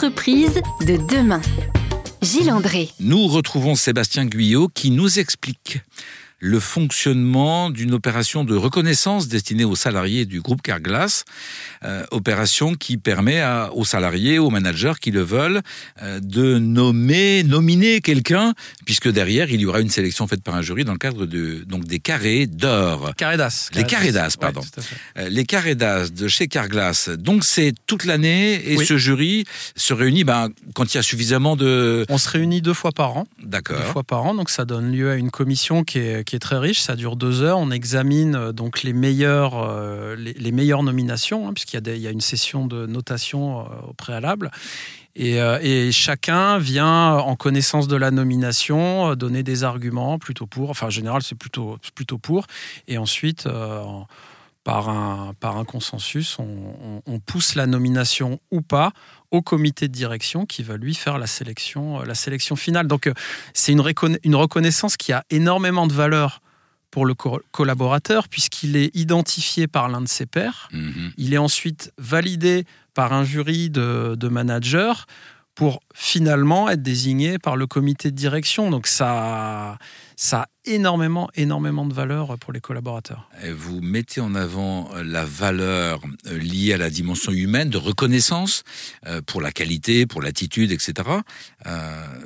De demain. Gilles André. Nous retrouvons Sébastien Guyot qui nous explique le fonctionnement d'une opération de reconnaissance destinée aux salariés du groupe Carglass, euh, opération qui permet à, aux salariés, aux managers qui le veulent, euh, de nommer, nominer quelqu'un, puisque derrière il y aura une sélection faite par un jury dans le cadre de donc des carrés d'or. Carré d'as. Les carrés d'as, pardon. Ouais. Euh, les carrés d'as de chez Carglass. Donc c'est toute l'année et Oui. ce jury se réunit ben, quand il y a suffisamment de. On se réunit deux fois par an. Deux D'accord. fois par an, donc ça donne lieu à une commission qui est, qui est très riche. Ça dure deux heures. On examine euh, donc les meilleures, euh, les, meilleures nominations, hein, puisqu'il y, a il y a une session de notation euh, au préalable. Et, et chacun vient en connaissance de la nomination donner des arguments plutôt pour. Enfin, en général, c'est plutôt, plutôt pour. Et ensuite, en- par un, par un consensus, on, on- on pousse la nomination ou pas au comité de direction qui va lui faire la sélection, euh, la sélection finale. Donc, euh, c'est une, reconna- une reconnaissance qui a énormément de valeur pour le co- collaborateur puisqu'il est identifié par l'un de ses pairs. Mhm. Il est ensuite validé par un jury de, de managers pour finalement être désigné par le comité de direction. Donc ça, ça a énormément, énormément de valeur pour les collaborateurs. Et Vous mettez en avant euh, la valeur euh, liée à la dimension humaine de reconnaissance euh, pour la qualité, pour l'attitude, etc.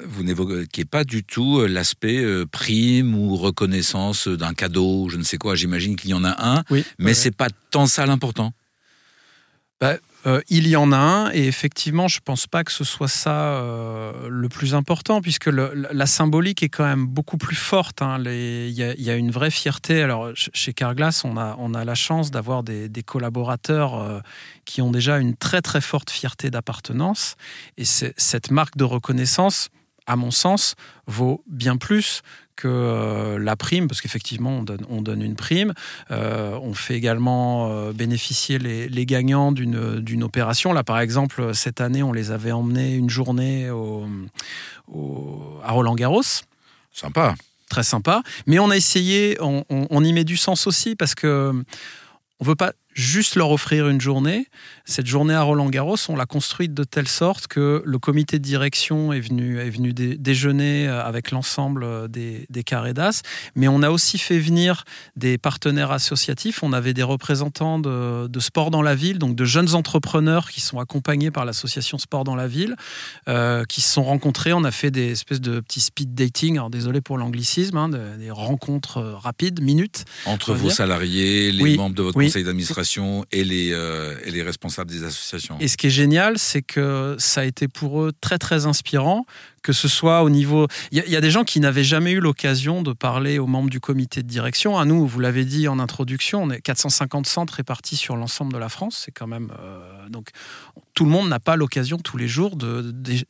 Vous n'évoquez pas du tout l'aspect prime ou reconnaissance d'un cadeau, je ne sais quoi. J'imagine qu'il y en a un, Oui, mais ouais. c'est pas tant ça l'important. Euh, il y en a un, et effectivement, je pense pas que ce soit ça euh, le plus important, puisque la- symbolique est quand même beaucoup plus forte. hein. Il y, a- une vraie fierté. Alors, ch- chez Carglass, on a, on a la chance d'avoir des, collaborateurs euh, qui ont déjà une très très forte fierté d'appartenance, et cette marque de reconnaissance, à mon sens, vaut bien plus que euh, la prime, parce qu'effectivement, on donne, on donne une prime. Euh, on fait également euh, bénéficier les, les gagnants d'une opération. Là, par exemple, cette année, on les avait emmenés une journée au, au- à Roland-Garros. Sympa. Très sympa. Mais on a essayé, on, on- on y met du sens aussi, parce que on veut pas juste leur offrir une journée. Cette journée à Roland-Garros, on l'a construite de telle sorte que le comité de direction est venu, est venu dé- déjeuner euh, avec l'ensemble euh, des, des carrés d'as, mais on a aussi fait venir des partenaires associatifs. On avait des représentants de, de sport dans la ville, donc de jeunes entrepreneurs qui sont accompagnés par l'association Sport dans la ville, euh, qui se sont rencontrés. On a fait des espèces de petits speed dating, alors désolé pour l'anglicisme, hein, de- des rencontres rapides, minutes. Entre vos salariés, les Oui, membres de votre oui. conseil d'administration et, les, euh, et les responsables des associations. Et ce qui est génial, c'est que ça a été pour eux très très inspirant, que ce soit au niveau... Il y, a- des gens qui n'avaient jamais eu l'occasion de parler aux membres du comité de direction. À nous, vous l'avez dit en introduction, on est 450 centres répartis sur l'ensemble de la France. C'est quand même... euh, donc, tout le monde n'a pas l'occasion tous les jours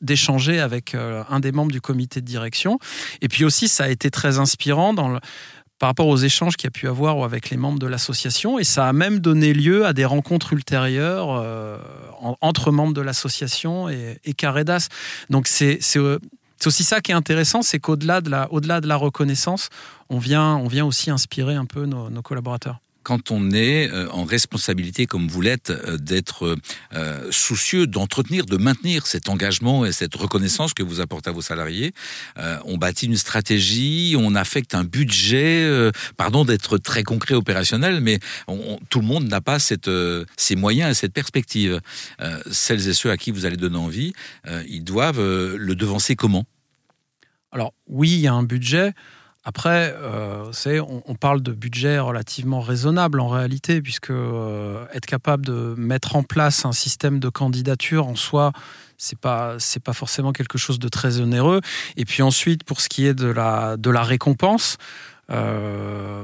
d'échanger avec euh, un des membres du comité de direction. Et puis aussi, ça a été très inspirant dans le par rapport aux échanges qu'il y a pu avoir avec les membres de l'association, et ça a même donné lieu à des rencontres ultérieures euh, en- entre membres de l'association et, et Caredas. Donc euh, c'est aussi ça qui est intéressant, c'est qu'au-delà de la de la reconnaissance, on vient on vient aussi inspirer un peu nos collaborateurs. Quand on est euh, en responsabilité comme vous l'êtes, euh, d'être euh, soucieux d'entretenir, de maintenir cet engagement et cette reconnaissance que vous apportez à vos salariés, on bâtit une stratégie, on affecte un budget, pardon d'être très concret opérationnel, mais tout le monde n'a pas ces moyens et cette perspective. Celles et ceux à qui vous allez donner envie, ils doivent le devancer comment? Alors oui, il y a un budget. Après, euh, on, parle de budget relativement raisonnable en réalité, puisque euh, être capable de mettre en place un système de candidature en soi, c'est pas c'est pas forcément quelque chose de très onéreux. Et puis ensuite, pour ce qui est de la de la récompense. euh,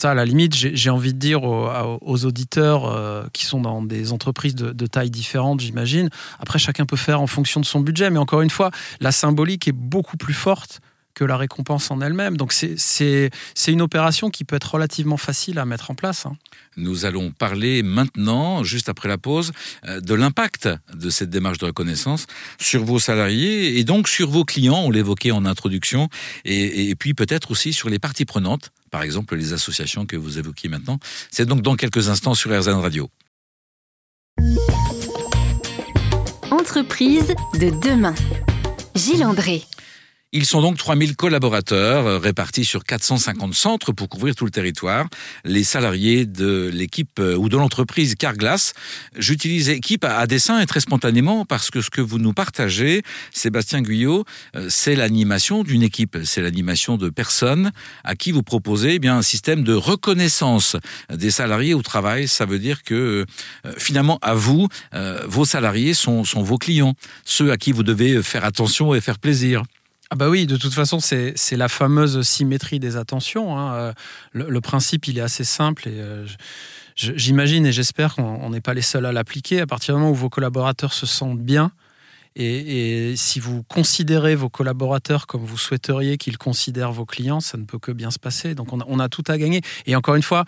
ça, à la limite, j'ai envie de dire aux, auditeurs qui sont dans des entreprises de, de tailles différentes, j'imagine. Après, chacun peut faire en fonction de son budget, mais encore une fois, la symbolique est beaucoup plus forte que la récompense en elle-même. Donc c'est- c'est c'est une opération qui peut être relativement facile à mettre en place. hein. Nous allons parler maintenant, juste après la pause, euh, de l'impact de cette démarche de reconnaissance sur vos salariés et donc sur vos clients, on l'évoquait en introduction, et, et puis peut-être aussi sur les parties prenantes, par exemple les associations que vous évoquiez maintenant. C'est donc dans quelques instants sur RZN Radio. entreprises de demain. Gilles André. Ils sont donc 3000 collaborateurs euh, répartis sur 450 centres pour couvrir tout le territoire. Les salariés de l'équipe euh, ou de l'entreprise Carglass. J'utilise équipe à dessein et très spontanément parce que ce que vous nous partagez, Sébastien Guyot, euh, c'est l'animation d'une équipe. C'est l'animation de personnes à qui vous proposez eh bien un système de reconnaissance des salariés au travail. Ça veut dire que finalement, à vous, vos salariés sont, sont vos clients, ceux à qui vous devez faire attention et faire plaisir. Ah bah oui, de toute façon, c'est la fameuse symétrie des attentions. Hein. Euh, le, principe, il est assez simple et euh, j'imagine et j'espère qu'on n'est pas les seuls à l'appliquer. À partir du moment où vos collaborateurs se sentent bien, et, si vous considérez vos collaborateurs comme vous souhaiteriez qu'ils considèrent vos clients, ça ne peut que bien se passer. Donc on a, tout à gagner. Et encore une fois,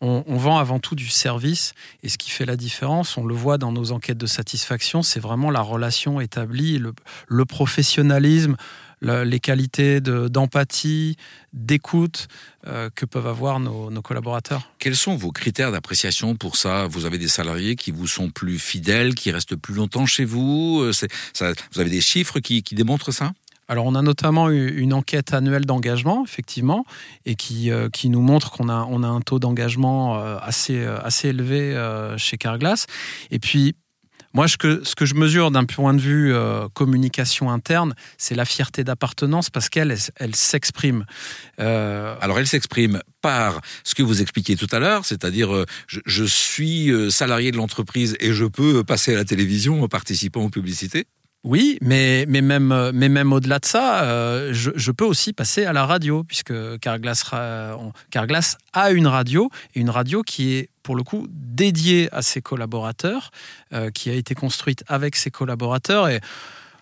on, vend avant tout du service et ce qui fait la différence, on le voit dans nos enquêtes de satisfaction, c'est vraiment la relation établie, le professionnalisme, les qualités d'empathie, d'écoute euh, que peuvent avoir nos, collaborateurs. Quels sont vos critères d'appréciation pour ça? Vous avez des salariés qui vous sont plus fidèles, qui restent plus longtemps chez vous euh, ça, Vous avez des chiffres qui, démontrent ça? Alors, on a notamment eu une enquête annuelle d'engagement, effectivement, et qui, euh, qui nous montre qu'on a, on a un taux d'engagement assez, assez élevé chez Carglass. Et puis, moi, ce que, ce que je mesure d'un point de vue euh, communication interne, c'est la fierté d'appartenance parce qu'elle, elle, s'exprime. Euh, Alors, elle s'exprime par ce que vous expliquiez tout à l'heure, c'est-à-dire euh, je, suis salarié de l'entreprise et je peux passer à la télévision en participant aux publicités. Oui, mais, mais même, mais même au-delà de ça, je, je, peux aussi passer à la radio, puisque Carglass, Carglass a une radio, et une radio qui est pour le coup, dédiée à ses collaborateurs, euh, qui a été construite avec ses collaborateurs. Et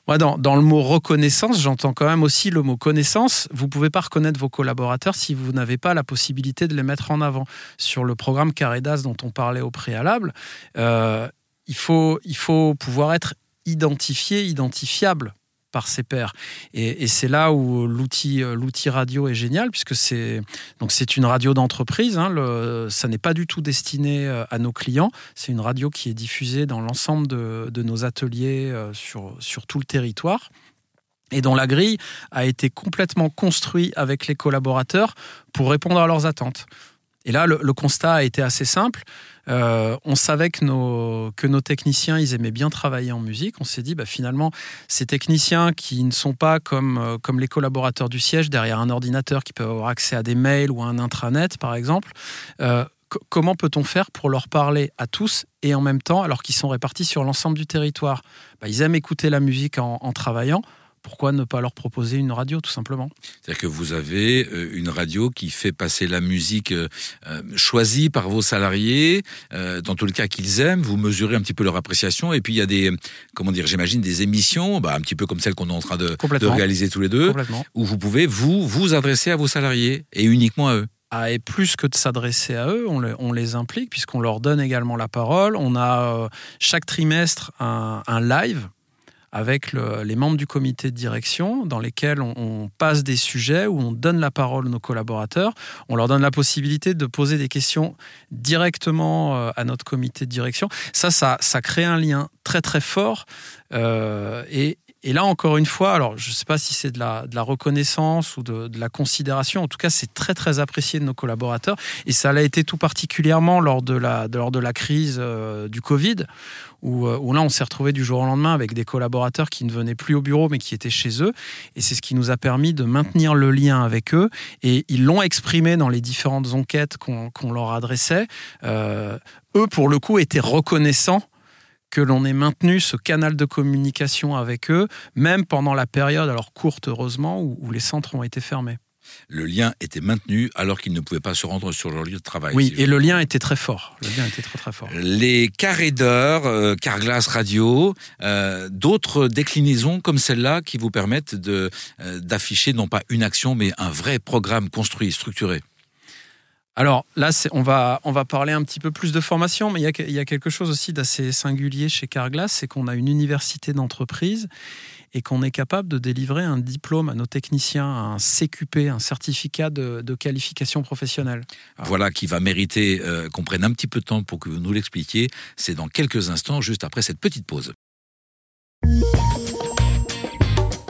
moi, dans, dans le mot reconnaissance, j'entends quand même aussi le mot connaissance. Vous ne pouvez pas reconnaître vos collaborateurs si vous n'avez pas la possibilité de les mettre en avant. Sur le programme Caredas dont on parlait au préalable, euh, il, faut, il faut pouvoir être identifié, identifiable par ses pairs. Et, c'est là où l'outil, euh, l'outil radio est génial, puisque c'est une radio d'entreprise. Hein, ça n'est pas du tout destiné euh, à nos clients. C'est une radio qui est diffusée dans l'ensemble de, de nos ateliers euh, sur, sur tout le territoire et dont la grille a été complètement construite avec les collaborateurs pour répondre à leurs attentes. Et là, le, constat a été assez simple. Euh, on savait que nos, que nos techniciens, ils aimaient bien travailler en musique. On s'est dit, bah, finalement, ces techniciens qui ne sont pas comme, euh, comme les collaborateurs du siège, derrière un ordinateur, qui peuvent avoir accès à des mails ou à un intranet, par exemple, euh, comment peut-on faire pour leur parler à tous et en même temps, alors qu'ils sont répartis sur l'ensemble du territoire? Bah, Ils aiment écouter la musique en travaillant pourquoi ne pas leur proposer une radio tout simplement? C'est-à-dire que vous avez euh, une radio qui fait passer la musique euh, euh, choisie par vos salariés, dans tous les cas qu'ils aiment, vous mesurez un petit peu leur appréciation, et puis il y a des, comment dire, j'imagine des émissions, bah, un petit peu comme celle qu'on est en train de, réaliser tous les deux, où vous pouvez vous vous adresser à vos salariés et uniquement à eux. Ah, et plus que de s'adresser à eux, on les, on les implique puisqu'on leur donne également la parole. On a chaque trimestre un, un live avec les membres du comité de direction dans lesquels on, passe des sujets où on donne la parole à nos collaborateurs. On leur donne la possibilité de poser des questions directement euh, à notre comité de direction. Ça, ça, ça crée un lien très très fort euh, et, et là, encore une fois, alors je ne sais pas si c'est de la, de la reconnaissance ou de, de, la considération, en tout cas, c'est très très apprécié de nos collaborateurs. Et ça l'a été tout particulièrement lors de la, lors de la crise euh, du Covid, où, euh, où là, on s'est retrouvé du jour au lendemain avec des collaborateurs qui ne venaient plus au bureau, mais qui étaient chez eux. Et c'est ce qui nous a permis de maintenir le lien avec eux. Et ils l'ont exprimé dans les différentes enquêtes qu'on leur adressait. Euh, eux, pour le coup, étaient reconnaissants que l'on ait maintenu ce canal de communication avec eux, même pendant la période, alors courte heureusement, où, les centres ont été fermés. Le lien était maintenu alors qu'ils ne pouvaient pas se rendre sur leur lieu de travail. Oui, et le lien était très fort. Le lien était très très fort. Les carrés d'heure, euh, Carglass Radio, euh, d'autres déclinaisons comme celle-là qui vous permettent euh, d'afficher non pas une action mais un vrai programme construit, structuré. Alors là, on va, on va parler un petit peu plus de formation, mais il y a, il y a quelque chose aussi d'assez singulier chez Carglass, c'est qu'on a une université d'entreprise et qu'on est capable de délivrer un diplôme à nos techniciens, un CQP, un certificat de, qualification professionnelle. Voilà qui va mériter euh, qu'on prenne un petit peu de temps pour que vous nous l'expliquiez. C'est dans quelques instants, juste après cette petite pause.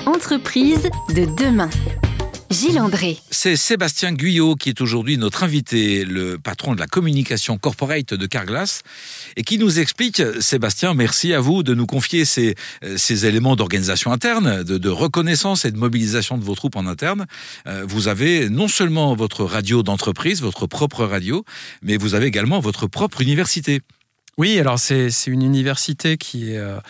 Entreprise de demain. Gilles André. C'est Sébastien Guyot qui est aujourd'hui notre invité, le patron de la communication corporate de Carglass, et qui nous explique, Sébastien, merci à vous de nous confier ces, ces éléments d'organisation interne, de, de, reconnaissance et de mobilisation de vos troupes en interne. Euh, vous avez non seulement votre radio d'entreprise, votre propre radio, mais vous avez également votre propre université. Oui, alors c'est une université qui est... Euh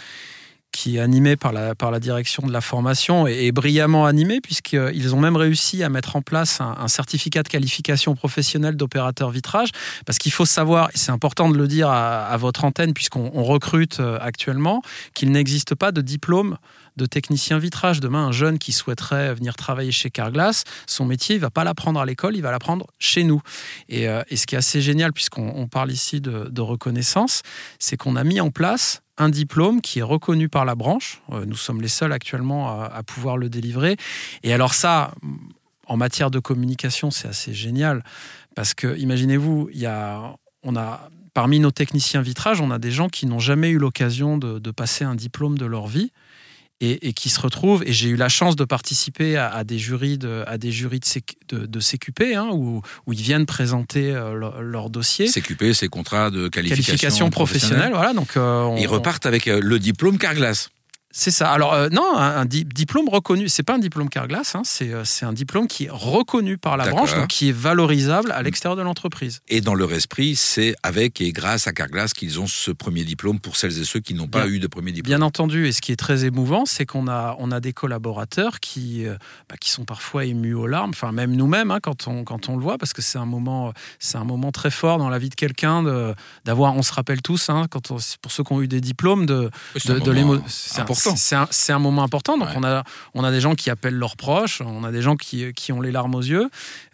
qui est animé par la, direction de la formation et, brillamment animé puisqu'ils ont même réussi à mettre en place un, certificat de qualification professionnelle d'opérateur vitrage parce qu'il faut savoir, et c'est important de le dire à, à votre antenne puisqu'on recrute euh, actuellement, qu'il n'existe pas de diplôme de technicien vitrage. Demain, un jeune qui souhaiterait venir travailler chez Carglass, son métier, il va pas l'apprendre à l'école, il va l'apprendre chez nous. Et, euh, et, ce qui est assez génial, puisqu'on parle ici de, reconnaissance, c'est qu'on a mis en place un diplôme qui est reconnu par la branche. Euh, nous sommes les seuls actuellement à, pouvoir le délivrer. Et alors ça, en matière de communication, c'est assez génial parce que imaginez-vous, il y a, on a parmi nos techniciens vitrage, on a des gens qui n'ont jamais eu l'occasion de, passer un diplôme de leur vie et, et, qui se retrouvent. Et j'ai eu la chance de participer à, à, des jurys de, à des jurys de, séc, de, de CQP, hein, où, où, ils viennent présenter euh, leur, leur, dossier. CQP, c'est contrat de qualification, qualification professionnelle. Voilà, donc euh, on, ils repartent avec euh, le diplôme Carglass. C'est ça. Alors euh, non, un, un, diplôme reconnu, c'est pas un diplôme Carglass, hein, c'est euh, un diplôme qui est reconnu par la branche, donc qui est valorisable à l'extérieur de l'entreprise. Et dans leur esprit, c'est avec et grâce à Carglass qu'ils ont ce premier diplôme pour celles et ceux qui n'ont pas eu de premier diplôme. Bien entendu, et ce qui est très émouvant, c'est qu'on a, on a des collaborateurs qui, euh, bah, qui sont parfois émus aux larmes, enfin même nous-mêmes hein, quand, on, quand on le voit, parce que c'est un moment, un moment très fort dans la vie de quelqu'un d'avoir, on se rappelle tous, hein, quand on, pour ceux qui ont eu des diplômes, de, de, de l'émotion. C'est un, un, moment important. Donc, ouais. on, a, on a des gens qui appellent leurs proches, on a des gens qui, qui ont les larmes aux yeux.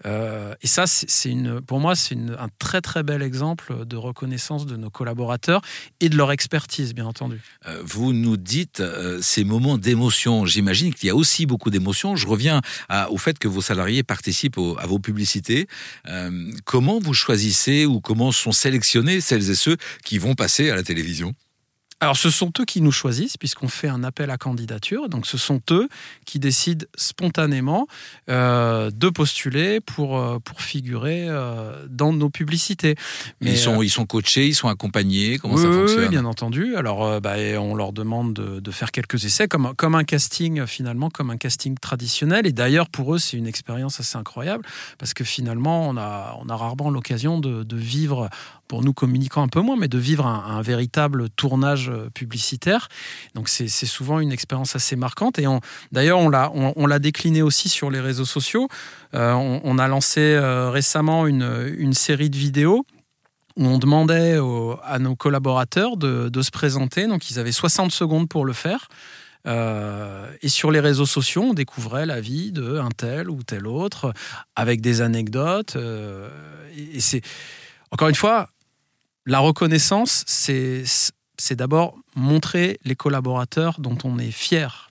Euh, et ça, c'est une, pour moi, c'est un très, très bel exemple de reconnaissance de nos collaborateurs et de leur expertise, bien entendu. Euh, vous nous dites euh, ces moments d'émotion. J'imagine qu'il y a aussi beaucoup d'émotions. Je reviens à, au fait que vos salariés participent au, à vos publicités. Comment vous choisissez ou comment sont sélectionnés celles et ceux qui vont passer à la télévision? Alors, ce sont eux qui nous choisissent, puisqu'on fait un appel à candidature. Donc, ce sont eux qui décident spontanément euh, de postuler pour, euh, pour figurer euh, dans nos publicités. Mais ils sont, ils sont coachés, ils sont accompagnés Comment oui, ça fonctionne Oui, bien entendu. Alors, bah, on leur demande de, de, faire quelques essais, comme, comme un casting, finalement, comme un casting traditionnel. Et d'ailleurs, pour eux, c'est une expérience assez incroyable, parce que finalement, on a, on a rarement l'occasion de, de vivre pour nous communicants un peu moins, mais de vivre un, véritable tournage publicitaire. Donc c'est souvent une expérience assez marquante. Et d'ailleurs, on l'a on, on décliné aussi sur les réseaux sociaux. Euh, on, a lancé euh, récemment une, une série de vidéos où on demandait à nos collaborateurs de, de, se présenter. Donc ils avaient 60 secondes pour le faire. Euh, et sur les réseaux sociaux, on découvrait la vie d'un tel ou tel autre, avec des anecdotes. Euh, et c'est encore une fois, la reconnaissance, c'est d'abord montrer les collaborateurs dont on est fier.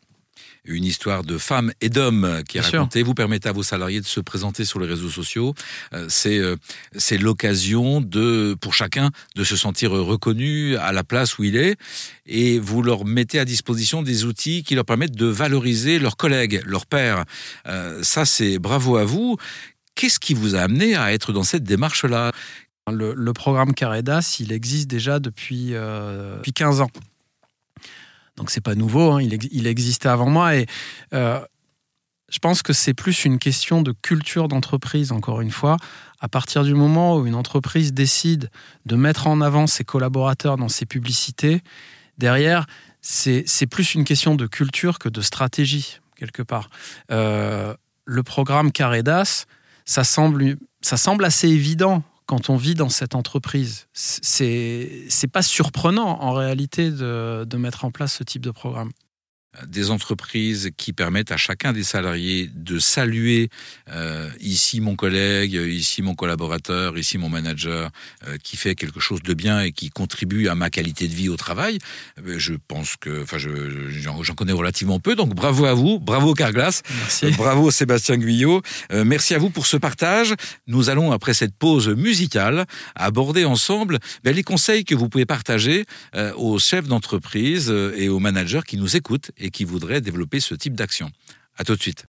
Une histoire de femmes et d'hommes qui est Bien racontée. Sûr. Vous permettez à vos salariés de se présenter sur les réseaux sociaux. Euh, c'est euh, c'est l'occasion de pour chacun de se sentir reconnu à la place où il est et vous leur mettez à disposition des outils qui leur permettent de valoriser leurs collègues, leurs pairs. Euh, ça c'est bravo à vous. Qu'est-ce qui vous a amené à être dans cette démarche-là? Le, programme Caredas, il existe déjà depuis, euh, depuis 15 ans. Donc c'est pas nouveau, hein, il, existait avant moi et euh, je pense que c'est plus une question de culture d'entreprise, encore une fois. À partir du moment où une entreprise décide de mettre en avant ses collaborateurs dans ses publicités, derrière, c'est plus une question de culture que de stratégie, quelque part. Euh, le programme Caredas, ça semble, ça semble assez évident quand on vit dans cette entreprise. C'est pas surprenant en réalité de, mettre en place ce type de programme. Des entreprises qui permettent à chacun des salariés de saluer euh, ici mon collègue, ici mon collaborateur, ici mon manager euh, qui fait quelque chose de bien et qui contribue à ma qualité de vie au travail. Euh, je pense que, enfin, j'en je, connais relativement peu, donc bravo à vous, bravo Carglass, merci. bravo Sébastien Guyot, merci à vous pour ce partage. Nous allons après cette pause musicale aborder ensemble ben, les conseils que vous pouvez partager aux chefs d'entreprise et aux managers qui nous écoutent et qui voudraient développer ce type d'action. À tout de suite.